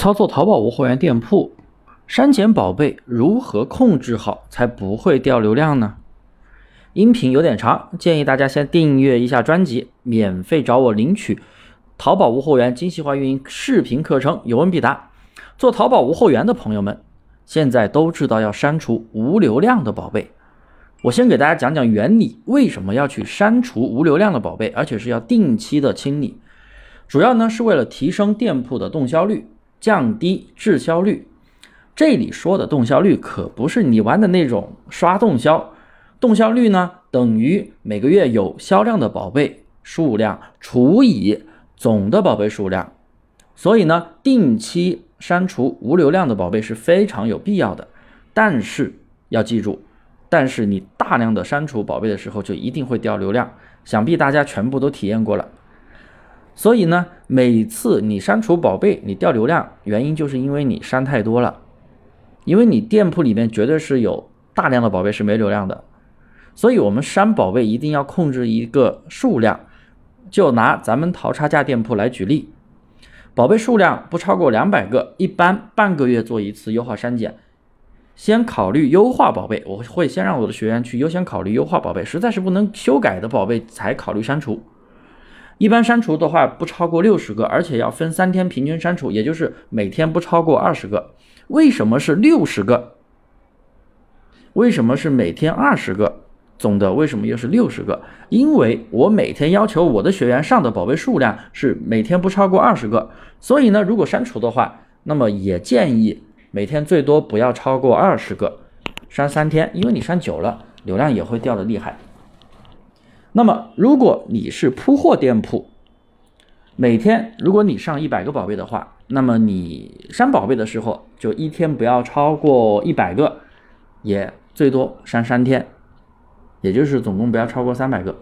操作淘宝无货源店铺，删减宝贝如何控制好才不会掉流量呢？音频有点长，建议大家先订阅一下专辑，免费找我领取淘宝无货源精细化运营视频课程，有问必答。做淘宝无货源的朋友们，现在都知道要删除无流量的宝贝。我先给大家讲讲原理，为什么要去删除无流量的宝贝，而且是要定期的清理，主要呢是为了提升店铺的动销率。降低滞销率，这里说的动销率可不是你玩的那种刷动销，动销率呢等于每个月有销量的宝贝数量除以总的宝贝数量，所以呢定期删除无流量的宝贝是非常有必要的。但是要记住，但是你大量的删除宝贝的时候就一定会掉流量，想必大家全部都体验过了。所以呢，每次你删除宝贝，你掉流量，原因就是因为你删太多了，因为你店铺里面绝对是有大量的宝贝是没流量的，所以我们删宝贝一定要控制一个数量。就拿咱们淘差价店铺来举例，宝贝数量不超过两百个，一般半个月做一次优化删减。先考虑优化宝贝，我会先让我的学员去优先考虑优化宝贝，实在是不能修改的宝贝才考虑删除。一般删除的话不超过六十个，而且要分三天平均删除，也就是每天不超过二十个。为什么是六十个？为什么是每天二十个？总的为什么又是六十个？因为我每天要求我的学员上的宝贝数量是每天不超过二十个，所以呢，如果删除的话，那么也建议每天最多不要超过二十个，删三天，因为你删久了，流量也会掉的厉害。那么，如果你是铺货店铺，每天如果你上一百个宝贝的话，那么你删宝贝的时候就一天不要超过一百个，也最多删三天，也就是总共不要超过三百个。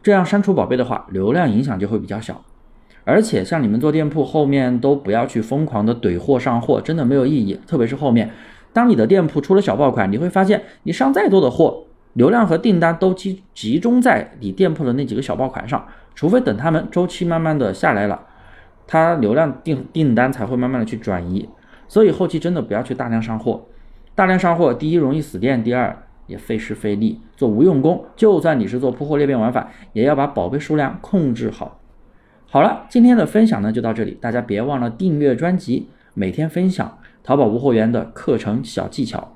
这样删除宝贝的话，流量影响就会比较小。而且像你们做店铺后面都不要去疯狂的怼货上货，真的没有意义。特别是后面，当你的店铺出了小爆款，你会发现你上再多的货。流量和订单都集集中在你店铺的那几个小爆款上，除非等他们周期慢慢的下来了，它流量订订单才会慢慢的去转移。所以后期真的不要去大量上货，大量上货，第一容易死店，第二也费时费力，做无用功。就算你是做铺货裂变玩法，也要把宝贝数量控制好。好了，今天的分享呢就到这里，大家别忘了订阅专辑，每天分享淘宝无货源的课程小技巧。